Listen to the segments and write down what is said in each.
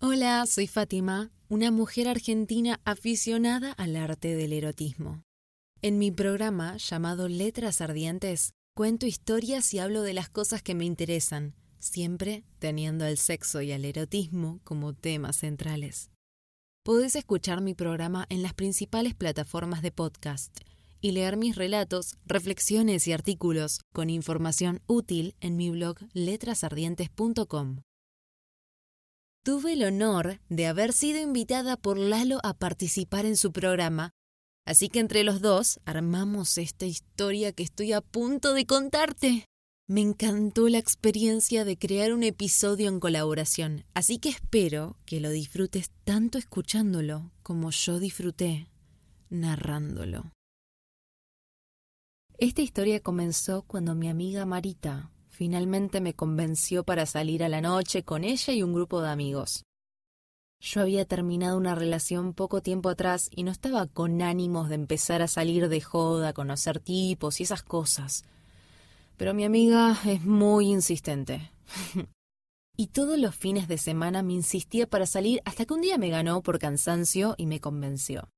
Hola, soy Fátima, una mujer argentina aficionada al arte del erotismo. En mi programa llamado Letras Ardientes, cuento historias y hablo de las cosas que me interesan, siempre teniendo el sexo y el erotismo como temas centrales. Podés escuchar mi programa en las principales plataformas de podcast y leer mis relatos, reflexiones y artículos con información útil en mi blog letrasardientes.com. Tuve el honor de haber sido invitada por Lalo a participar en su programa, así que entre los dos armamos esta historia que estoy a punto de contarte. Me encantó la experiencia de crear un episodio en colaboración, así que espero que lo disfrutes tanto escuchándolo como yo disfruté narrándolo. Esta historia comenzó cuando mi amiga Marita finalmente me convenció para salir a la noche con ella y un grupo de amigos. Yo había terminado una relación poco tiempo atrás y no estaba con ánimos de empezar a salir de joda, conocer tipos y esas cosas. Pero mi amiga es muy insistente. y todos los fines de semana me insistía para salir hasta que un día me ganó por cansancio y me convenció.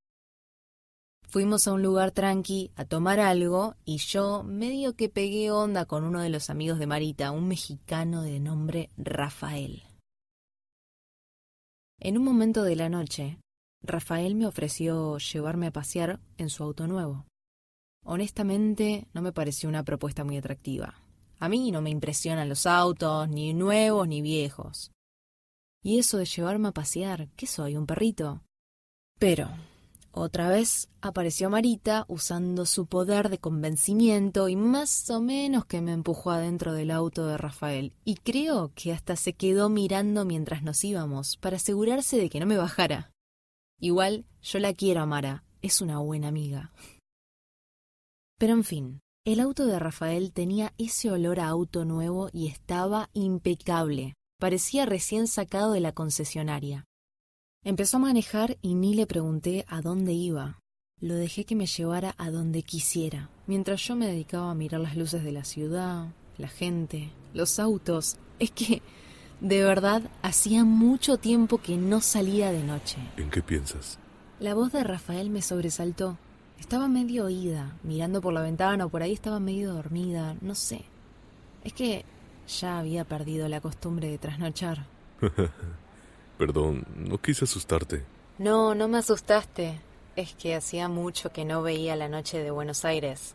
Fuimos a un lugar tranqui a tomar algo y yo medio que pegué onda con uno de los amigos de Marita, un mexicano de nombre Rafael. En un momento de la noche, Rafael me ofreció llevarme a pasear en su auto nuevo. Honestamente, no me pareció una propuesta muy atractiva. A mí no me impresionan los autos, ni nuevos ni viejos. Y eso de llevarme a pasear, ¿qué soy, un perrito? Pero otra vez apareció Marita usando su poder de convencimiento y más o menos que me empujó adentro del auto de Rafael. Y creo que hasta se quedó mirando mientras nos íbamos para asegurarse de que no me bajara. Igual yo la quiero a Mara, es una buena amiga. Pero en fin, el auto de Rafael tenía ese olor a auto nuevo y estaba impecable. Parecía recién sacado de la concesionaria. Empezó a manejar y ni le pregunté a dónde iba. Lo dejé que me llevara a donde quisiera, mientras yo me dedicaba a mirar las luces de la ciudad, la gente, los autos. Es que, de verdad, hacía mucho tiempo que no salía de noche. ¿En qué piensas? La voz de Rafael me sobresaltó. Estaba medio oída, mirando por la ventana o por ahí estaba medio dormida, no sé. Es que ya había perdido la costumbre de trasnochar. Perdón, no quise asustarte. No, no me asustaste. Es que hacía mucho que no veía la noche de Buenos Aires.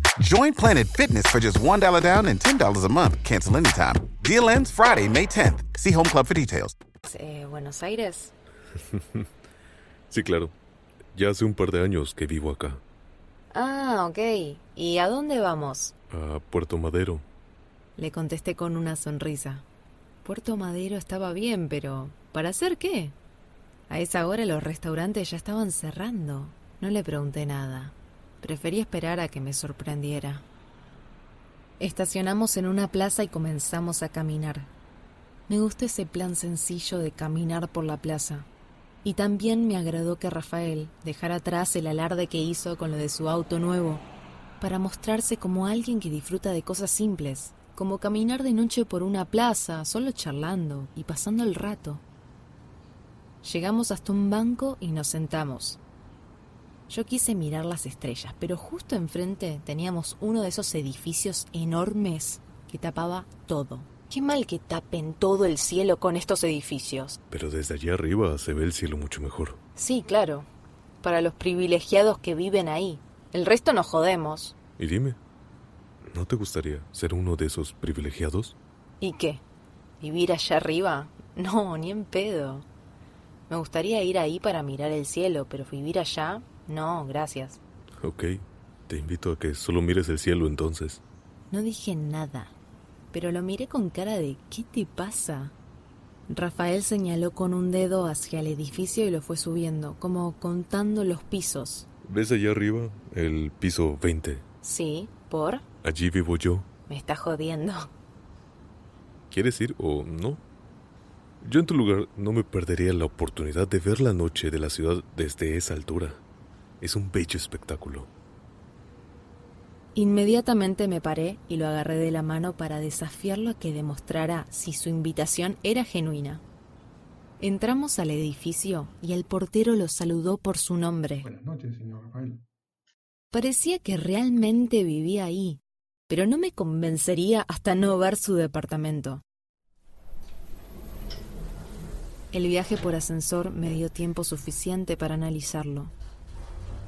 Join Planet Fitness for just $1 down and $10 a month. Cancel anytime. Deal ends Friday, May 10th. See Home Club for details. Eh, ¿Buenos Aires? sí, claro. Ya hace un par de años que vivo acá. Ah, ok. ¿Y a dónde vamos? A Puerto Madero. Le contesté con una sonrisa. Puerto Madero estaba bien, pero ¿para hacer qué? A esa hora los restaurantes ya estaban cerrando. No le pregunté nada. Preferí esperar a que me sorprendiera. Estacionamos en una plaza y comenzamos a caminar. Me gustó ese plan sencillo de caminar por la plaza. Y también me agradó que Rafael dejara atrás el alarde que hizo con lo de su auto nuevo, para mostrarse como alguien que disfruta de cosas simples, como caminar de noche por una plaza, solo charlando y pasando el rato. Llegamos hasta un banco y nos sentamos. Yo quise mirar las estrellas, pero justo enfrente teníamos uno de esos edificios enormes que tapaba todo. Qué mal que tapen todo el cielo con estos edificios. Pero desde allá arriba se ve el cielo mucho mejor. Sí, claro. Para los privilegiados que viven ahí. El resto nos jodemos. Y dime, ¿no te gustaría ser uno de esos privilegiados? ¿Y qué? ¿Vivir allá arriba? No, ni en pedo. Me gustaría ir ahí para mirar el cielo, pero vivir allá, no, gracias. Ok, te invito a que solo mires el cielo entonces. No dije nada, pero lo miré con cara de ¿qué te pasa? Rafael señaló con un dedo hacia el edificio y lo fue subiendo, como contando los pisos. ¿Ves allá arriba el piso 20? Sí, ¿por? Allí vivo yo. Me está jodiendo. ¿Quieres ir o no? Yo en tu lugar no me perdería la oportunidad de ver la noche de la ciudad desde esa altura. Es un bello espectáculo. Inmediatamente me paré y lo agarré de la mano para desafiarlo a que demostrara si su invitación era genuina. Entramos al edificio y el portero lo saludó por su nombre. Buenas noches, señor Rafael. Parecía que realmente vivía ahí, pero no me convencería hasta no ver su departamento. El viaje por ascensor me dio tiempo suficiente para analizarlo.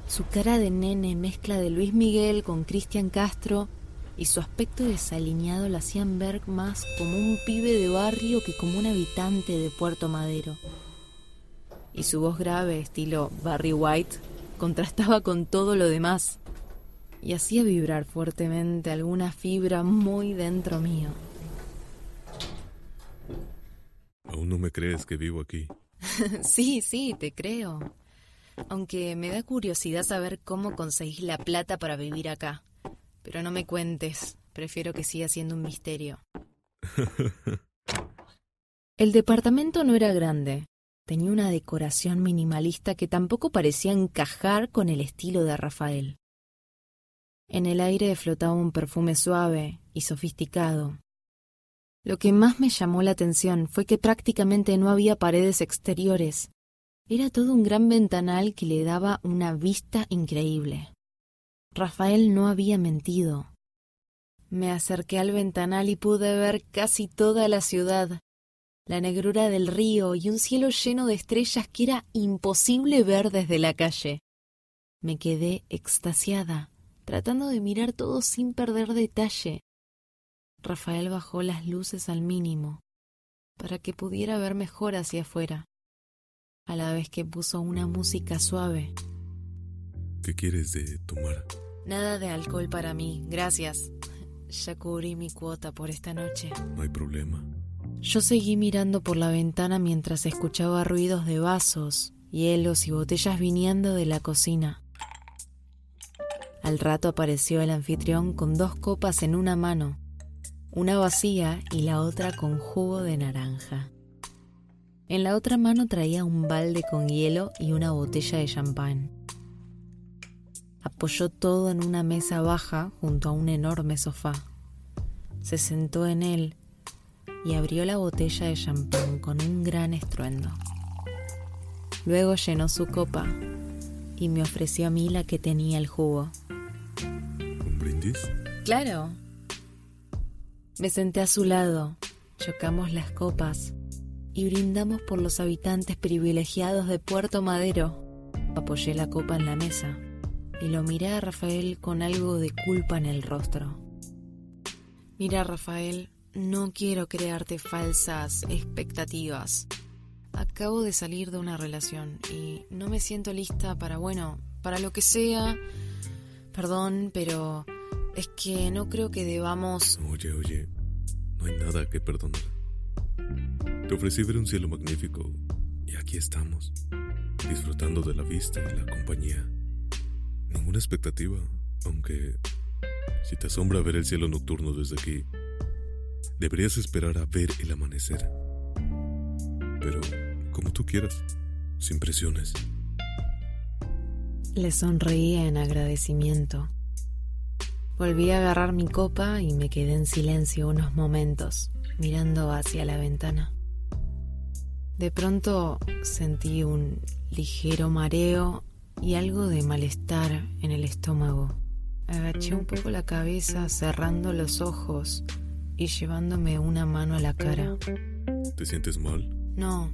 Su cara de nene mezcla de Luis Miguel con Cristian Castro y su aspecto desalineado lo hacían ver más como un pibe de barrio que como un habitante de Puerto Madero. Y su voz grave, estilo Barry White, contrastaba con todo lo demás y hacía vibrar fuertemente alguna fibra muy dentro mío. ¿Aún no me crees que vivo aquí? sí, sí, te creo. Aunque me da curiosidad saber cómo conseguís la plata para vivir acá. Pero no me cuentes, prefiero que siga siendo un misterio. El departamento no era grande. Tenía una decoración minimalista que tampoco parecía encajar con el estilo de Rafael. En el aire flotaba un perfume suave y sofisticado. Lo que más me llamó la atención fue que prácticamente no había paredes exteriores, era todo un gran ventanal que le daba una vista increíble. Rafael no había mentido. Me acerqué al ventanal y pude ver casi toda la ciudad, la negrura del río y un cielo lleno de estrellas que era imposible ver desde la calle. Me quedé extasiada, tratando de mirar todo sin perder detalle. Rafael bajó las luces al mínimo, para que pudiera ver mejor hacia afuera a la vez que puso una música suave. ¿Qué quieres de tomar? Nada de alcohol para mí, gracias. Ya cubrí mi cuota por esta noche. No hay problema. Yo seguí mirando por la ventana mientras escuchaba ruidos de vasos, hielos y botellas viniendo de la cocina. Al rato apareció el anfitrión con dos copas en una mano, una vacía y la otra con jugo de naranja. En la otra mano traía un balde con hielo y una botella de champán. Apoyó todo en una mesa baja junto a un enorme sofá. Se sentó en él y abrió la botella de champán con un gran estruendo. Luego llenó su copa y me ofreció a mí la que tenía el jugo. ¿Un brindis? Claro. Me senté a su lado, chocamos las copas y brindamos por los habitantes privilegiados de Puerto Madero. Apoyé la copa en la mesa y lo miré a Rafael con algo de culpa en el rostro. Mira, Rafael, no quiero crearte falsas expectativas. Acabo de salir de una relación y no me siento lista para, bueno, para lo que sea. Perdón, pero es que no creo que debamos... Oye, oye, no hay nada que perdonar. Te ofrecí ver un cielo magnífico y aquí estamos, disfrutando de la vista y la compañía. Ninguna expectativa, aunque si te asombra ver el cielo nocturno desde aquí, deberías esperar a ver el amanecer. Pero como tú quieras, sin presiones. Le sonreí en agradecimiento. Volví a agarrar mi copa y me quedé en silencio unos momentos, mirando hacia la ventana. De pronto sentí un ligero mareo y algo de malestar en el estómago. Agaché un poco la cabeza cerrando los ojos y llevándome una mano a la cara. ¿Te sientes mal? No,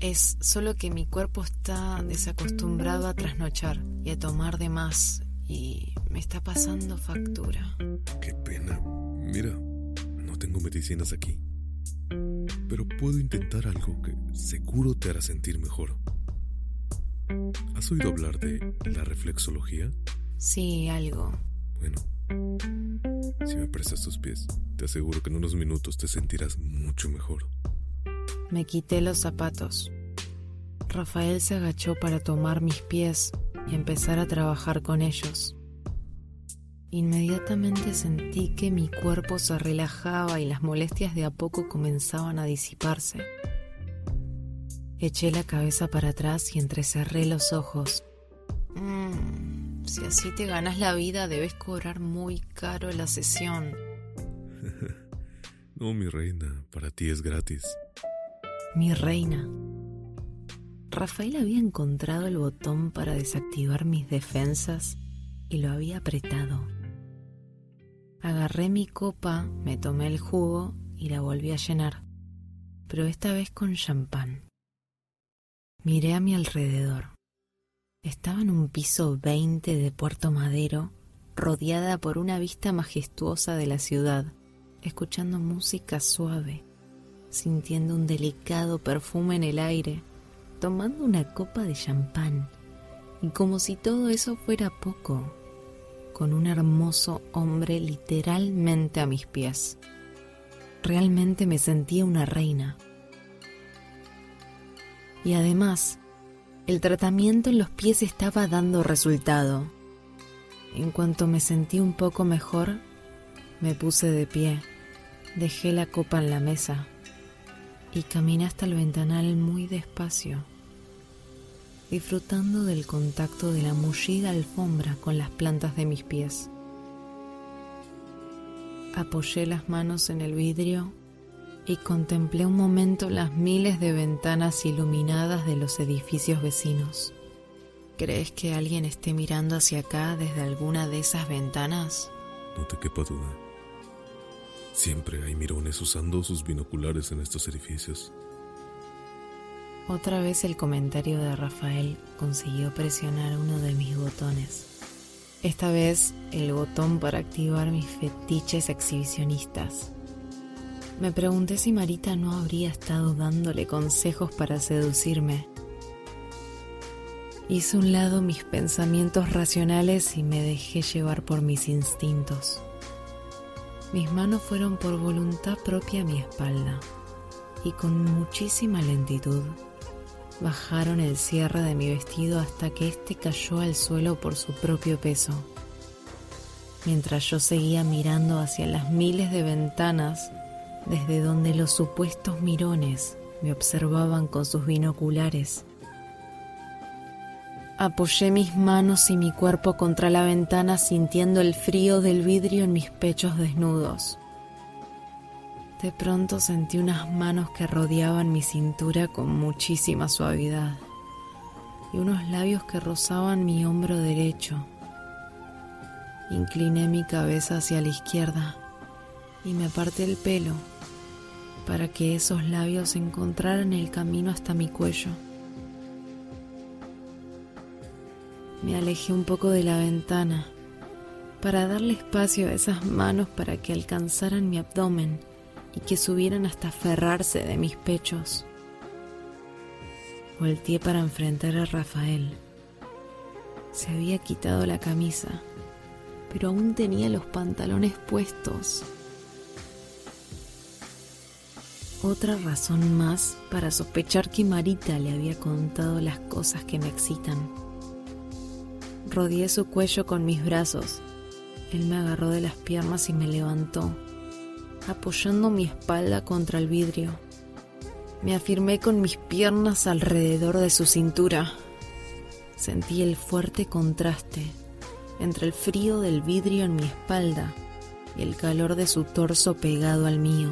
es solo que mi cuerpo está desacostumbrado a trasnochar y a tomar de más y me está pasando factura. Qué pena. Mira, no tengo medicinas aquí. Pero puedo intentar algo que seguro te hará sentir mejor. ¿Has oído hablar de la reflexología? Sí, algo. Bueno, si me prestas tus pies, te aseguro que en unos minutos te sentirás mucho mejor. Me quité los zapatos. Rafael se agachó para tomar mis pies y empezar a trabajar con ellos. Inmediatamente sentí que mi cuerpo se relajaba y las molestias de a poco comenzaban a disiparse. Eché la cabeza para atrás y entrecerré los ojos. Mm, si así te ganas la vida, debes cobrar muy caro la sesión. no, mi reina, para ti es gratis. Mi reina. Rafael había encontrado el botón para desactivar mis defensas y lo había apretado. Agarré mi copa, me tomé el jugo y la volví a llenar, pero esta vez con champán. Miré a mi alrededor. Estaba en un piso 20 de Puerto Madero, rodeada por una vista majestuosa de la ciudad, escuchando música suave, sintiendo un delicado perfume en el aire, tomando una copa de champán. Y como si todo eso fuera poco, con un hermoso hombre literalmente a mis pies. Realmente me sentía una reina y además el tratamiento en los pies estaba dando resultado. En cuanto me sentí un poco mejor, me puse de pie, dejé la copa en la mesa y caminé hasta el ventanal muy despacio, disfrutando del contacto de la mullida alfombra con las plantas de mis pies. Apoyé las manos en el vidrio y contemplé un momento las miles de ventanas iluminadas de los edificios vecinos. ¿Crees que alguien esté mirando hacia acá desde alguna de esas ventanas? No te quepa duda. Siempre hay mirones usando sus binoculares en estos edificios. Otra vez el comentario de Rafael consiguió presionar uno de mis botones. Esta vez el botón para activar mis fetiches exhibicionistas. Me pregunté si Marita no habría estado dándole consejos para seducirme. Hice un lado mis pensamientos racionales y me dejé llevar por mis instintos. Mis manos fueron por voluntad propia a mi espalda y con muchísima lentitud bajaron el cierre de mi vestido hasta que éste cayó al suelo por su propio peso. Mientras yo seguía mirando hacia las miles de ventanas desde donde los supuestos mirones me observaban con sus binoculares. Apoyé mis manos y mi cuerpo contra la ventana sintiendo el frío del vidrio en mis pechos desnudos. De pronto sentí unas manos que rodeaban mi cintura con muchísima suavidad y unos labios que rozaban mi hombro derecho. Incliné mi cabeza hacia la izquierda y me aparté el pelo para que esos labios encontraran el camino hasta mi cuello. Me alejé un poco de la ventana para darle espacio a esas manos para que alcanzaran mi abdomen y que subieran hasta aferrarse de mis pechos. Volteé para enfrentar a Rafael. Se había quitado la camisa, pero aún tenía los pantalones puestos. Otra razón más para sospechar que Marita le había contado las cosas que me excitan. Rodeé su cuello con mis brazos. Él me agarró de las piernas y me levantó, apoyando mi espalda contra el vidrio. Me afirmé con mis piernas alrededor de su cintura. Sentí el fuerte contraste entre el frío del vidrio en mi espalda y el calor de su torso pegado al mío.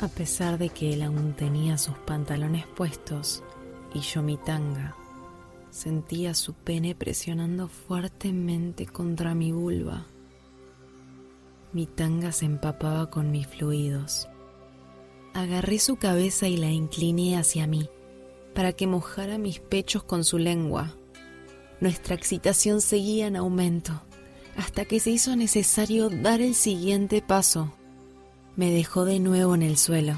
A pesar de que él aún tenía sus pantalones puestos y yo mi tanga, sentía su pene presionando fuertemente contra mi vulva. Mi tanga se empapaba con mis fluidos. Agarré su cabeza y la incliné hacia mí para que mojara mis pechos con su lengua. Nuestra excitación seguía en aumento, hasta que se hizo necesario dar el siguiente paso. Me dejó de nuevo en el suelo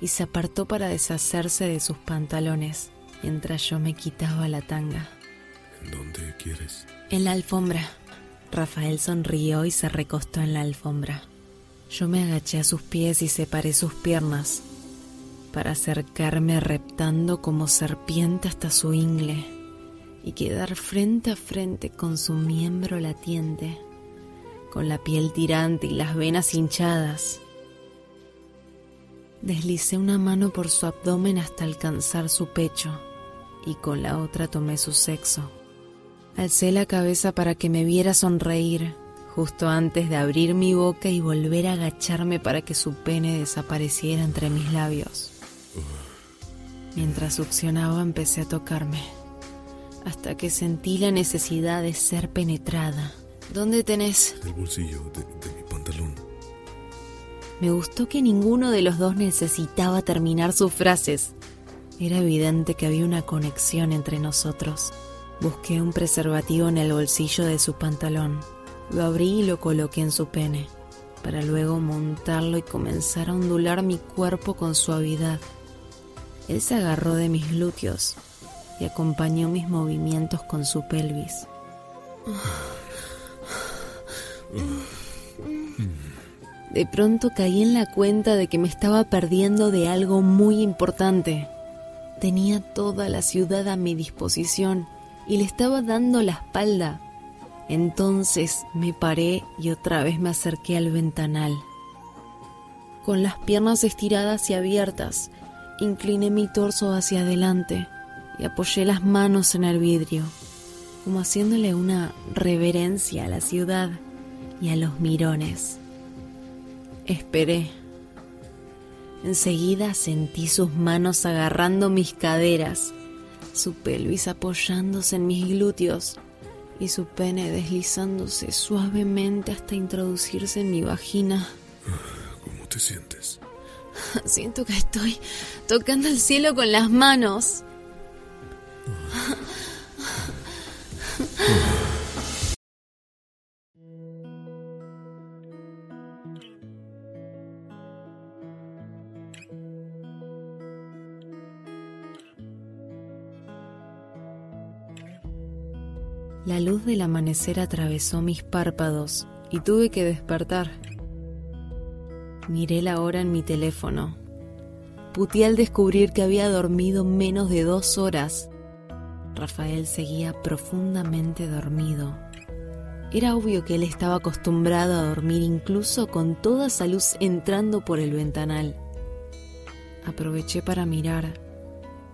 y se apartó para deshacerse de sus pantalones mientras yo me quitaba la tanga. ¿En dónde quieres? En la alfombra. Rafael sonrió y se recostó en la alfombra. Yo me agaché a sus pies y separé sus piernas para acercarme reptando como serpiente hasta su ingle y quedar frente a frente con su miembro latiente, con la piel tirante y las venas hinchadas. Deslicé una mano por su abdomen hasta alcanzar su pecho y con la otra tomé su sexo. Alcé la cabeza para que me viera sonreír justo antes de abrir mi boca y volver a agacharme para que su pene desapareciera entre mis labios. Mientras succionaba empecé a tocarme, hasta que sentí la necesidad de ser penetrada. ¿Dónde tenés? En el bolsillo de, de mi pantalón. Me gustó que ninguno de los dos necesitaba terminar sus frases. Era evidente que había una conexión entre nosotros. Busqué un preservativo en el bolsillo de su pantalón. Lo abrí y lo coloqué en su pene, para luego montarlo y comenzar a ondular mi cuerpo con suavidad. Él se agarró de mis glúteos y acompañó mis movimientos con su pelvis. De pronto caí en la cuenta de que me estaba perdiendo de algo muy importante. Tenía toda la ciudad a mi disposición y le estaba dando la espalda. Entonces me paré y otra vez me acerqué al ventanal. Con las piernas estiradas y abiertas, incliné mi torso hacia adelante y apoyé las manos en el vidrio, como haciéndole una reverencia a la ciudad y a los mirones. Esperé. Enseguida sentí sus manos agarrando mis caderas, su pelvis apoyándose en mis glúteos y su pene deslizándose suavemente hasta introducirse en mi vagina. ¿Cómo te sientes? Siento que estoy tocando el cielo con las manos. luz del amanecer atravesó mis párpados y tuve que despertar. Miré la hora en mi teléfono. Puteé al descubrir que había dormido menos de dos horas. Rafael seguía profundamente dormido. Era obvio que él estaba acostumbrado a dormir incluso con toda esa luz entrando por el ventanal. Aproveché para mirar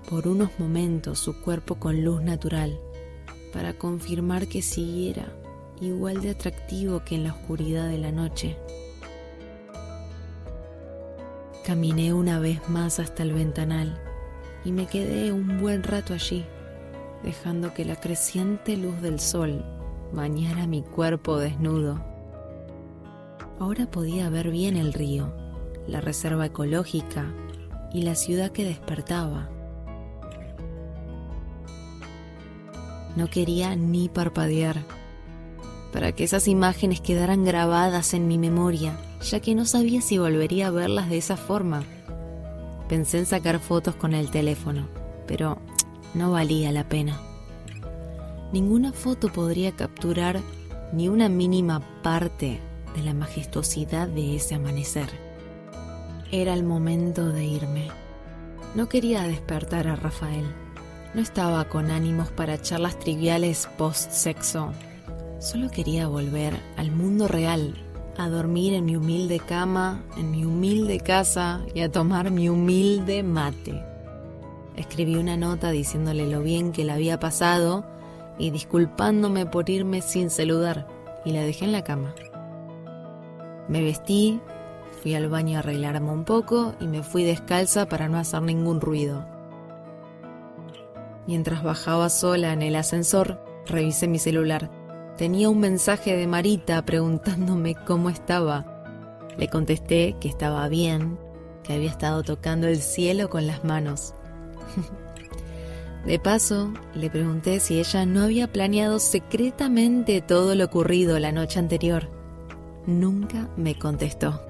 por unos momentos su cuerpo con luz natural, para confirmar que siguiera igual de atractivo que en la oscuridad de la noche. Caminé una vez más hasta el ventanal y me quedé un buen rato allí, dejando que la creciente luz del sol bañara mi cuerpo desnudo. Ahora podía ver bien el río, la reserva ecológica y la ciudad que despertaba. No quería ni parpadear para que esas imágenes quedaran grabadas en mi memoria, ya que no sabía si volvería a verlas de esa forma. Pensé en sacar fotos con el teléfono, pero no valía la pena. Ninguna foto podría capturar ni una mínima parte de la majestuosidad de ese amanecer. Era el momento de irme. No quería despertar a Rafael. No estaba con ánimos para charlas triviales post-sexo Solo quería volver al mundo real, a dormir en mi humilde cama, en mi humilde casa y a tomar mi humilde mate. Escribí una nota diciéndole lo bien que la había pasado y disculpándome por irme sin saludar y la dejé en la cama. Me vestí, fui al baño a arreglarme un poco y me fui descalza para no hacer ningún ruido. Mientras bajaba sola en el ascensor, revisé mi celular tenía un mensaje de Marita preguntándome cómo estaba. Le contesté que estaba bien, que había estado tocando el cielo con las manos. De paso, le pregunté si ella no había planeado secretamente todo lo ocurrido la noche anterior. Nunca me contestó.